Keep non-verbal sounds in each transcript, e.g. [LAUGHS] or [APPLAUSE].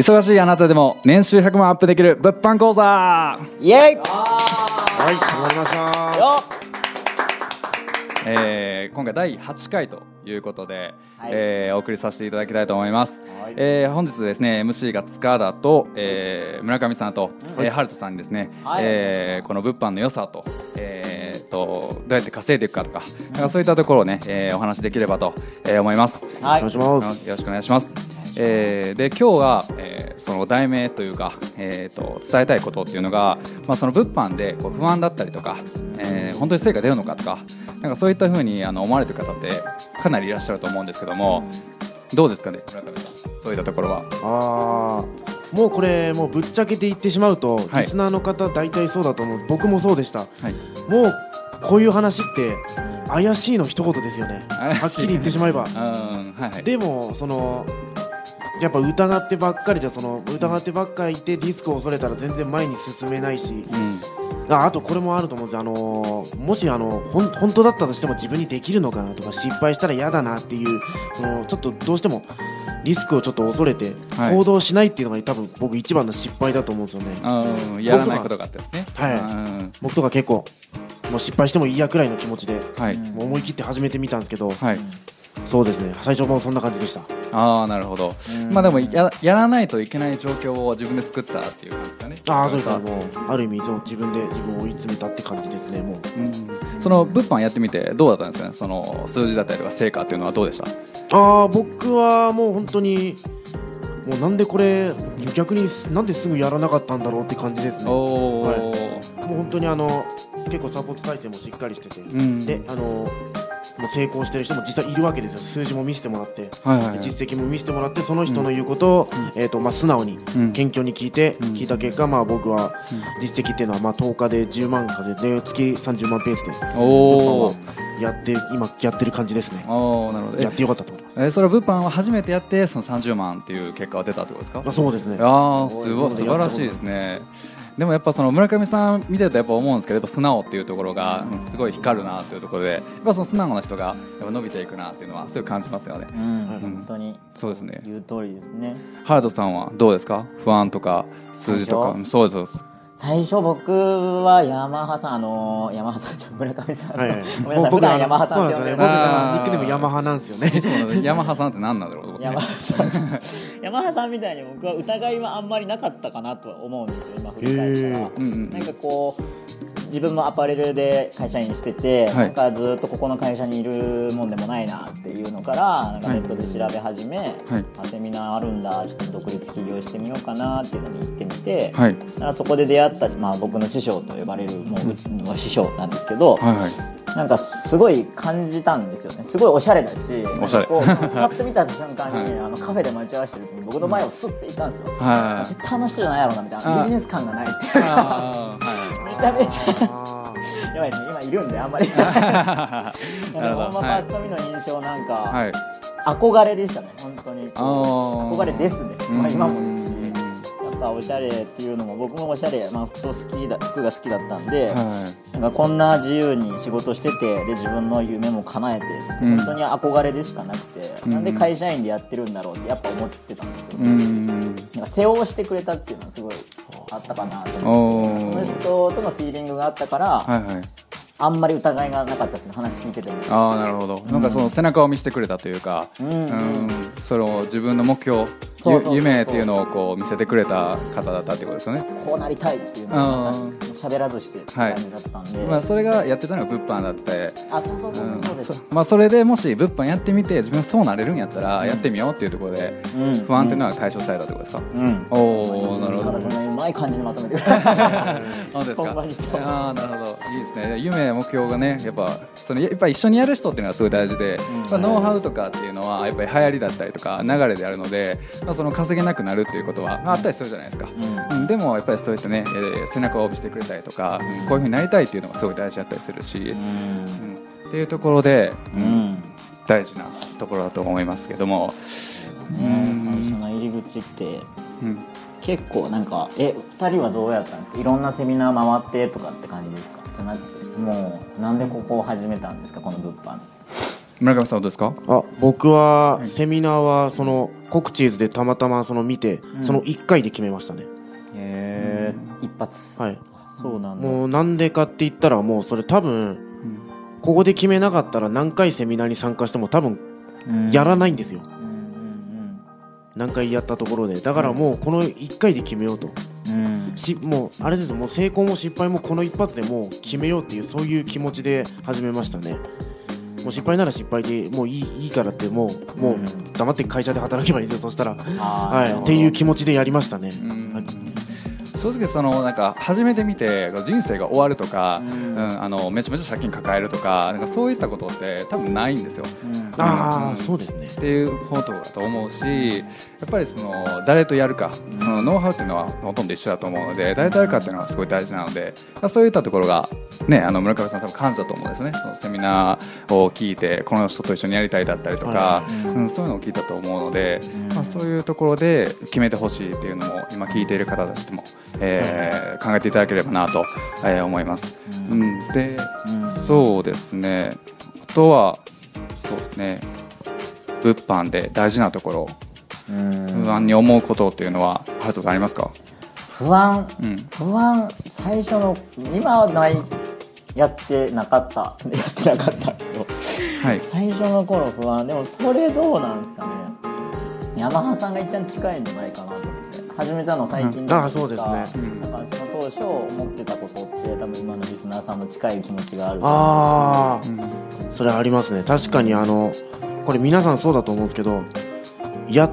忙しいあなたでも年収100万アップできる物販講座。イエイはい始まりました。よえー今回第8回ということで、はい。えーお送りさせていただきたいと思います、はい。えー本日ですね MC が塚田と、えー村上さんと、えー、春人さんにですね、はい。えーこの物販の良さと,、えーとどうやって稼いでいくかとか,、なんかそういったところをね、えーお話できればと、えー思います。はい。お願いします。よろしくお願いします。えーで今日は、えーその題名というか、えー、と伝えたいことっていうのが、まあ、その物販でこう不安だったりとか、えー本当に成果出るのかとかなんかそういったふうにあの思われてる方ってかなりいらっしゃると思うんですけどもどうですかね村上さん。そういったところは。あーもうこれもうぶっちゃけて言ってしまうと、はい。リスナーの方大体そうだと思う。僕もそうでした。はい。もうこういう話って怪しいの一言ですよね。はっきり言ってしまえば。[LAUGHS] うんはいはい。でもそのやっぱ疑ってばっかりじゃその疑ってばっかりいてリスクを恐れたら全然前に進めないし。うん。ああとこれもあると思うんですよ。あのーもしあのほん本当だったとしても自分にできるのかなとか失敗したら嫌だなっていうそのちょっとどうしてもリスクをちょっと恐れてはい。行動しないっていうのが多分僕一番の失敗だと思うんですよね、うんやらないことがあったですね。はい。うん。僕とか結構もう失敗してもいいやくらいの気持ちではい。もう思い切って始めてみたんですけど、はいそうですね。最初もそんな感じでした。ああなるほど、まあでもややらないといけない状況を自分で作ったっていう感じですかね。ああそうですね。もうある意味そう自分で自分を追い詰めたって感じですねもう。うん。その物販やってみてどうだったんですかね？その数字だったりとか成果っていうのはどうでした？ああ僕はもう本当にもうなんでこれ逆になんですぐやらなかったんだろうって感じですね。はい。う本当にあの結構サポート体制もしっかりしてて、ん。であのもう成功してる人も実際いるわけですよ。数字も見せてもらって、はいはいはい。実績も見せてもらってその人の言うことを、えーとまあ、素直に、うん。謙虚に聞いて、聞いた結果、まあ、僕は実績っていうのは、まあ、10日で10万風で月30万ペースでおお物販はやって今やってる感じですね。おおなるほど。えやってよかったとえーそれは物販は初めてやってその30万っていう結果が出たってことですか？あそうですね。ああすごい。素晴らしいですねでもやっぱその村上さん見てるとやっぱ思うんですけどやっぱ素直っていうところがうんすごい光るなっていうところでやっぱその素直な人がやっぱ伸びていくなっていうのはすごい感じますよね。うん。はい本当に。そうですね。言う通りですね。原田さんはどうですか？不安とか数字とか。最そうですそうです最初僕はヤマハさんあのー、ヤマハさんじゃん村上さん、はいはい。ごめんなさい普段ヤマハさんって呼ね。僕ニックネームヤマハなんですよね。[LAUGHS] ヤマハさんって何なんだろうと思って。ヤマハさん。ヤマハさんみたいに僕は疑いはあんまりなかったかなとは思うんですよ今振り返ったら、へー。うんうん。なんかこう自分もアパレルで会社員してて、はい。なんかずっとここの会社にいるもんでもないなっていうのからなんかネットで調べ始め、あセミナーあるんだちょっと独立起業してみようかなっていうのに行ってみて、はい。だからそこで出会った、まあ、僕の師匠と呼ばれるもうの師匠なんですけど、はいはい。なんかすごい感じたんですよね。すごいおしゃれだしおしゃれ。こうパッと見た瞬間に、はい。あのカフェで待ち合わせてる時に僕の前をスッて行ったんですよ、はい。絶対あの人じゃないやろうなみたいあなビジネス感がないっていう。かゃやばいですね。今いるんであんまり。[LAUGHS] [LAUGHS] なるほど。パはい。ッと見の印象なんか、はい。憧れでしたね本当に。憧れですね、まあ、今もですしうんやっぱおしゃれっていうのも僕もおしゃれ、まあ、服装好きだ服が好きだったんで、はなんかこんな自由に仕事しててで自分の夢も叶えてうん。本当に憧れでしかなくて、うん。なんで会社員でやってるんだろうってやっぱ思ってたんですよ、いうんなんか世話をしてくれたっていうのはすごいあったかなとお思って。その人とのフィーリングがあったから、はいはい。あんまり疑いがなかったですね話聞いてても。ああなるほど、なんかその背中を見せてくれたというか、うん。うん。その自分の目標夢っていうのをこう見せてくれた方だったってことですよね、こうなりたいっていうのが喋らずしてって感じだったんで、まあ、それがやってたのが物販だって、あそうそうそううんそうです、そまあ、それでもし物販やってみて自分がそうなれるんやったらやってみようっていうところでうん。不安っていうのは解消されたってことですか、うん。おおなるほど。うまい感じにまとめて。くれた本当ですかあなるほど。いいですね。夢目標がねやっぱそのやっぱ一緒にやる人っていうのはすごい大事で、まあ、ノウハウとかっていうのはやっぱり流行りだったりとか流れであるので、まあ、その稼げなくなるっていうことは、まあ、あったりするじゃないですか、うん。でもやっぱりそうやってね、えー背中を押してくれたりとか、うんこういうふうになりたいっていうのがすごい大事だったりするし、うん。っていうところで、うん、うん。大事なところだと思いますけども、ね、うん。最初の入り口ってうん。結構なんかえ二人はどうやったんですか？いろんなセミナー回ってとかって感じですか？じゃなくてもうなんでここを始めたんですか？この物販。村上さんはどうですか？あ僕はセミナーはそのコクチーズでたまたまその見て、その1回で決めましたね。へえ一発。はいそうなんだ。もうなんでかって言ったらもうそれ多分ここで決めなかったら何回セミナーに参加しても多分やらないんですよ。何回やったところで。だからもうこの1回で決めようと。しもうあれですもう成功も失敗もこの一発でもう決めようっていうそういう気持ちで始めましたね。もう失敗なら失敗でもういいいいからってもうもう黙って会社で働けばいいですよ。そしたら。はないっていう気持ちでやりましたね、ん。はい正直そのなんか初めて見て人生が終わるとか、ううんんあのめちゃめちゃ借金抱えるとかなんかそういったことって多分ないんですよ。うん。あそうですね。っていうことだと思うしやっぱりその誰とやるかそのノウハウっていうのはほとんど一緒だと思うので誰とやるかっていうのはすごい大事なのでまあそういったところが、ね、あの村上さん多分感じたと思うんですよね。そのセミナーを聞いてこの人と一緒にやりたいだったりとか、はうん、そういうのを聞いたと思うので、まあ、そういうところで決めてほしいっていうのも今聞いている方たちとも、えー考えていただければなと、えー思います。うん、で、そうですね。あとはそうですね。物販で大事なところうん。不安に思うことっていうのはハルトさんありますか、不安。うん。不安最初の今はないやってなかった。[LAUGHS] やってなかったけど。はい。最初の頃不安。でもそれどうなんですかね。ヤマハさんが一番近いんじゃないかなと思って始めたの最近うん。あそうですね。うんだからその当初思ってたことって多分今のリスナーさんも近い気持ちがあるああう。んそれありますね。確かにあのこれ皆さんそうだと思うんですけどや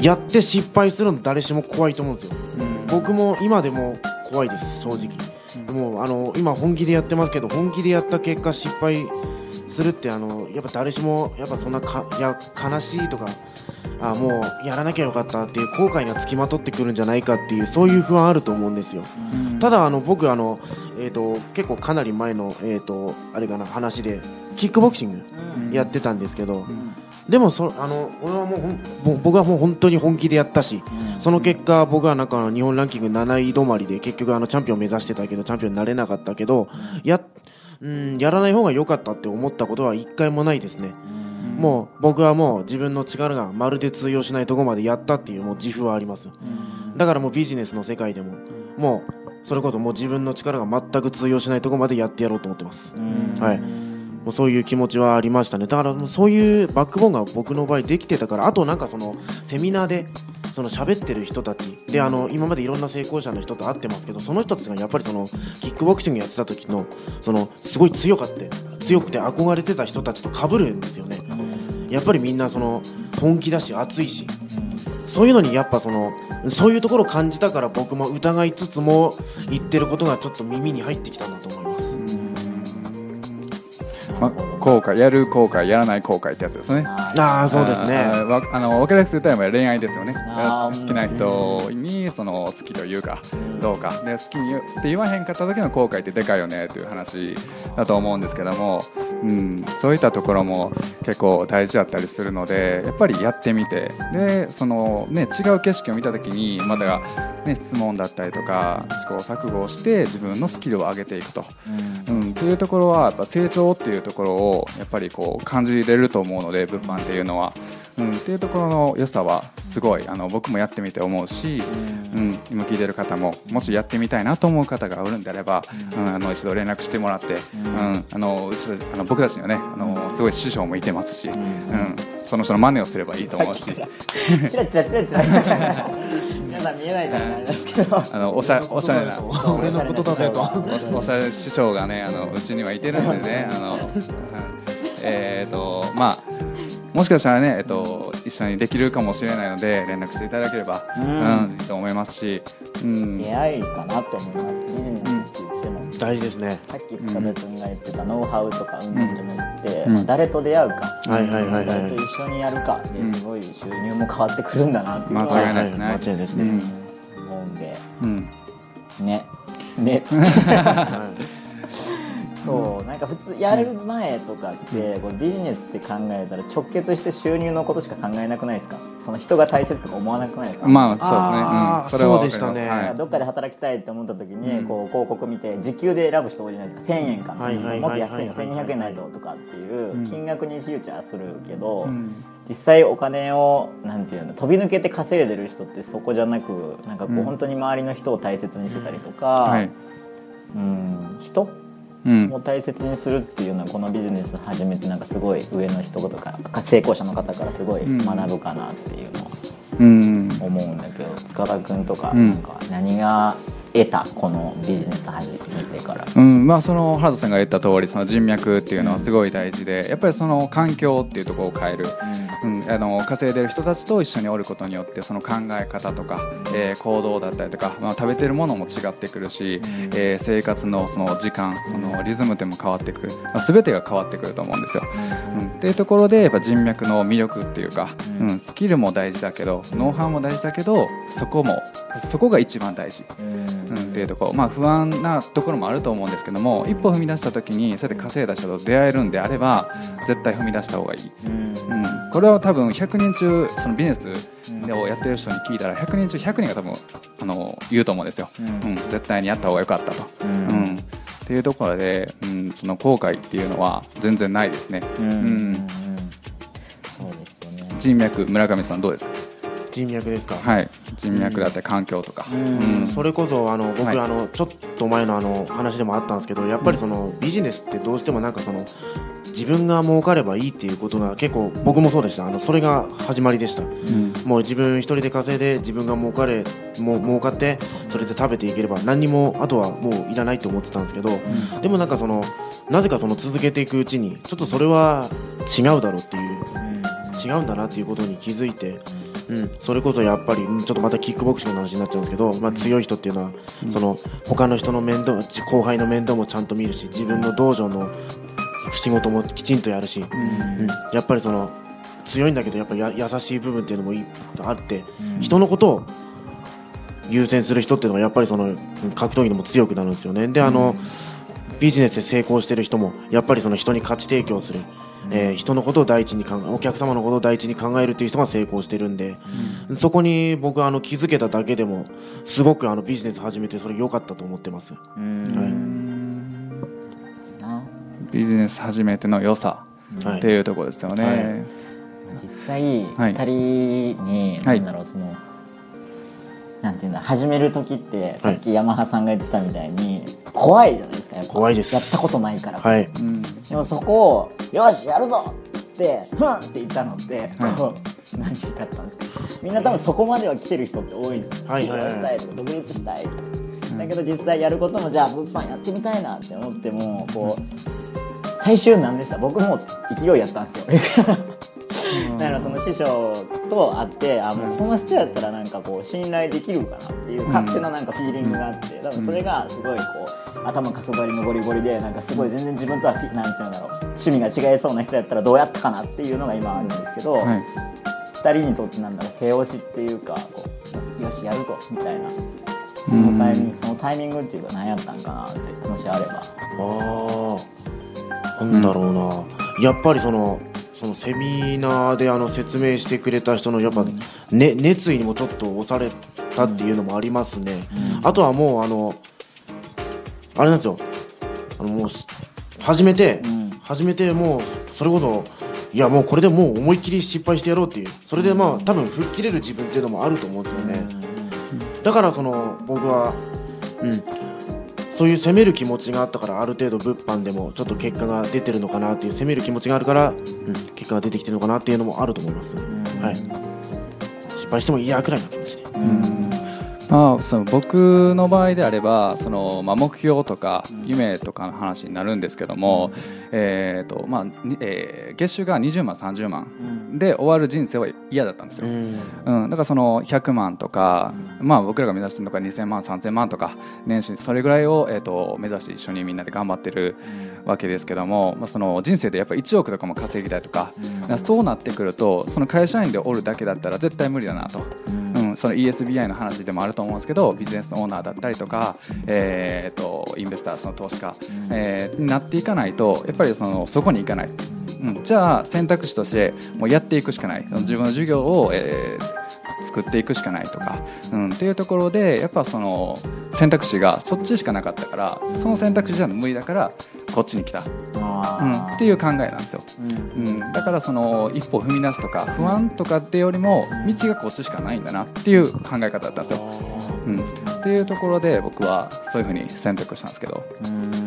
やって失敗するの誰しも怖いと思うんですよ。僕も今でも怖いです正直。もうあの今本気でやってますけど本気でやった結果失敗するってあのやっぱ誰しもやっぱそんなかいや悲しいとかあもうやらなきゃよかったっていう後悔がつきまとってくるんじゃないかっていうそういう不安あると思うんですよ。ただあの僕あの、えー、と結構かなり前の、えー、とあれかな話でキックボクシングやってたんですけど、でもそあの俺はもう僕はもう本当に本気でやったし、その結果僕はなんか日本ランキング7位止まりで結局あのチャンピオン目指してたけどチャンピオンになれなかったけどやうんやらない方が良かったって思ったことは一回もないですね。もう僕はもう自分の力がまるで通用しないところまでやったっていうもう自負はあります。だからもうビジネスの世界でももうそれこそもう自分の力が全く通用しないところまでやってやろうと思ってます。はい。もうそういう気持ちはありましたね。だからもうそういうバックボーンが僕の場合できてたからあとなんかそのセミナーでその喋ってる人たち。であの今までいろんな成功者の人と会ってますけどその人たちがやっぱりそのキックボクシングやってた時のそのすごい強かって強くて憧れてた人たちと被るんですよね。やっぱりみんなその本気だし熱いし。そういうのにやっぱそのそういうところを感じたから僕も疑いつつも言ってることがちょっと耳に入ってきたなと思います。ま、後悔やる後悔やらない後悔ってやつですね。ああそうですね。あの分かりやすく言ったら恋愛ですよね。好きな人にその好きというかどうか。で好きにって言わへんかった時の後悔ってでかいよねという話だと思うんですけども、うん、そういったところも結構大事だったりするのでやっぱりやってみて。でその、ね、違う景色を見た時にまだ、ね、質問だったりとか試行錯誤をして自分のスキルを上げていくと。うん、っていうところはやっぱ成長っていうところをやっぱりこう感じれると思うので物販っていうのは、うん、っていうところの良さはすごいあの僕もやってみて思うし、うん、今聞いてる方ももしやってみたいなと思う方がおるんであれば、うん、あの一度連絡してもらって、うん。あのうちあの僕たちにはねあのすごい師匠もいてますし、うん、その人の真似をすればいいと思うし。チラチラチラチラ。皆さん見えないじゃないですけどあのおしゃおしゃれな俺のことだぜと。おおしゃれ師匠がねあのうちにはいてるんでねあの、うんえっ、とまあもしかしたらね、えっと、一緒にできるかもしれないので連絡していただければ、ううんと思いますし、うん出会いかなと思いますビジネスって言っても大事ですねさっき塚部君が言ってたノウハウとか運動じゃなくて、誰と出会うか、はいはいはいはい誰と一緒にやるかですごい収入も変わってくるんだなっていう間違いないですねは間違いないですねね。[LAUGHS] そうなんか普通やる前とかってこビジネスって考えたら直結して収入のことしか考えなくないですか？その人が大切とか思わなくないですか？まあそうですね、うん、れはそうでしたね。はい。どっかで働きたいって思った時に、うん。こう広告見て時給で選ぶ人多いじゃないですか。1000円かな、もっと安いの1200円ないととかっていう金額にフューチャーするけど、うん。実際お金をなんていうの飛び抜けて稼いでる人ってそこじゃなくなんかこう、うん。本当に周りの人を大切にしてたりとか、はい。うん。人うんを大切にするっていうのはこのビジネス始めてなんかすごい上の人とか成功者の方からすごい学ぶかなっていうのはうん。思うんだけど塚田君とかうん。なんか何が得たこのビジネス始めてから？うん。まあ、その原田さんが言った通りその人脈っていうのはすごい大事でやっぱりその環境っていうところを変える、うん、あの稼いでる人たちと一緒におることによってその考え方とか、えー行動だったりとか、まあ、食べてるものも違ってくるし、えー生活のその時間そのリズムでも変わってくる、まあ、全てが変わってくると思うんですよ。うん、っていうところでやっぱ人脈の魅力っていうか、うん、スキルも大事だけどノウハウも大事だけどそこもそこが一番大事。うん、っていうところ、まあ、不安なところもあると思うんですけども一歩踏み出した時にそうやって稼いだ人と出会えるんであれば絶対踏み出した方がいい、うん。うん、これは多分100人中そのビジネスをやってる人に聞いたら100人中100人が多分あの言うと思うんですよ、うん。うん、絶対にやった方が良かったと、ううん。んっていうところで、うん、その後悔っていうのは全然ないですね、うん。うん。そうですよね。人脈村上さんどうですか？人脈ですか、はい。人脈だったり環境とか、うん。うん。それこそあの僕、はい。あのちょっと前のあの話でもあったんですけどやっぱりそのビジネスってどうしてもなんかその自分が儲かればいいっていうことが結構僕もそうでした。あのそれが始まりでした、うん。もう自分一人で稼いで自分が儲かれもう儲かってそれで食べていければ何にもあとはもういらないって思ってたんですけど、でもなんかそのなぜかその続けていくうちにちょっとそれは違うだろうっていう違うんだなっていうことに気づいて、うん、それこそやっぱりうんちょっとまたキックボクシングの話になっちゃうんですけど、まあ、強い人っていうのは、その他の人の面倒ち後輩の面倒もちゃんと見るし自分の道場の仕事もきちんとやるし、うんやっぱりその強いんだけどやっぱや優しい部分っていうのもいあって、人のことを優先する人っていうのはやっぱりその格闘技でも強くなるんですよね。であの、ビジネスで成功してる人もやっぱりその人に価値提供する、えー人のことを第一に考えお客様のことを第一に考えるっていう人が成功してるんで、そこに僕はあの気づけただけでもすごくあのビジネス始めてそれ良かったと思ってます。うんはなビジネス初めての良さっていうところですよね、はい。実際はい。二人にはい。なんだろうそのなんていうんだ始める時ってさっきヤマハさんが言ってたみたいに怖いじゃないですかやっぱ。怖いです。やったことないから。はい。うん。でもそこを「よしやるぞ!」っつって「ふん!」って言ったのってこう何だったんですか。みんな多分そこまでは来てる人って多いんですよ。はいはいしたいとか独立したいとか。だけど実際やることもじゃあ物販やってみたいなって思ってもこう最終何でした。僕も勢いやったんですよ。だからその師匠と会ってあもうこの人やったらなんかこう信頼できるかなっていう勝手ななんかフィーリングがあって多分それがすごいこう頭角張りのゴリゴリでなんかすごい全然自分とはフィなんていうんだろう趣味が違いそうな人やったらどうやったかなっていうのが今あるんですけど、はい。2人にとってなんだろう背押しっていうかこうよしやるぞみたいな。そのタイミングそのタイミングっていうか何やったんかなってもしあれば。ああなんだろうな、やっぱりそのそのセミナーであの説明してくれた人のやっぱ、ね、熱意にもちょっと押されたっていうのもありますね、あとはもうあのあれなんですよ。あのもうし始めて、ん。始めてもうそれこそいやもうこれでもう思いっきり失敗してやろうっていう。それでまあ多分吹っ切れる自分っていうのもあると思うんですよね、だからその僕はうんそういう攻める気持ちがあったからある程度物販でもちょっと結果が出てるのかなっていう攻める気持ちがあるから、うん、結果が出てきてるのかなっていうのもあると思います、はい。失敗してもいいやくらいの気持ちあ、その僕の場合であればその、まあ、目標とか夢とかの話になるんですけども、えーとまあにえー月収が20万30万で終わる人生は嫌だったんですよ、うん、だからその100万とか、まあ、僕らが目指してるのが2000万3000万とか年収それぐらいを、えー、と目指して一緒にみんなで頑張ってるわけですけども、まあ、その人生でやっぱ1億とかも稼ぎたいとか,、そうなってくるとその会社員でおるだけだったら絶対無理だなと。その ESBI の話でもあると思うんですけどビジネスのオーナーだったりとか、えー、とインベスターその投資家、えーになっていかないとやっぱりそのそこに行かない、うん、じゃあ選択肢としてもうやっていくしかない。自分の授業を、えー作っていくしかないとか、うん、っていうところでやっぱその選択肢がそっちしかなかったからその選択肢じゃ無理だからこっちに来た、うん、っていう考えなんですよ、うん、だからその一歩踏み出すとか不安とかってよりも道がこっちしかないんだなっていう考え方だったんですよ、うん、っていうところで僕はそういうふうに選択したんですけど。ちょっ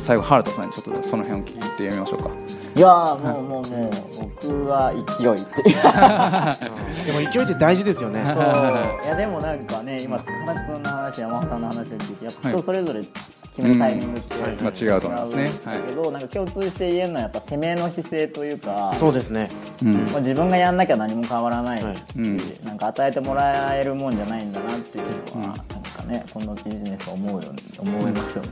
と最後原田さんにちょっとその辺を聞いてみましょうか。いやーもうもうもう僕は勢いって [LAUGHS] でも勢いって大事ですよね。そう。[LAUGHS] いやでもなんかね今塚田君の話山本さんの話を聞いてやっぱ人それぞれ決めるタイミングって、うん。まあ違うと思いますね。だけど、なんか共通して言えるのはやっぱ攻めの姿勢というかそうですね。うん。まあ、自分がやんなきゃ何も変わらないし、はいうん。なんか与えてもらえるもんじゃないんだなっていうのは、なん。かねこのビジネスを思うように思いますよね。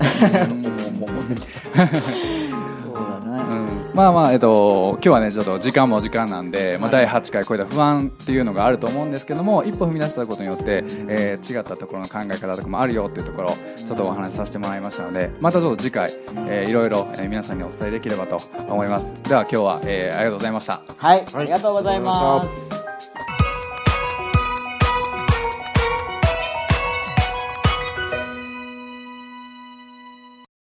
思う思う [LAUGHS] そうだね。うんまあまあえっと今日はねちょっと時間も時間なんで、まあ、第8回超えた不安っていうのがあると思うんですけども一歩踏み出したことによって、えー違ったところの考え方とかもあるよっていうところをちょっとお話しさせてもらいましたのでまたちょっと次回、えーいろいろ、えー皆さんにお伝えできればと思います。では今日は、えーありがとうございました。はい、はい。ありがとうございます。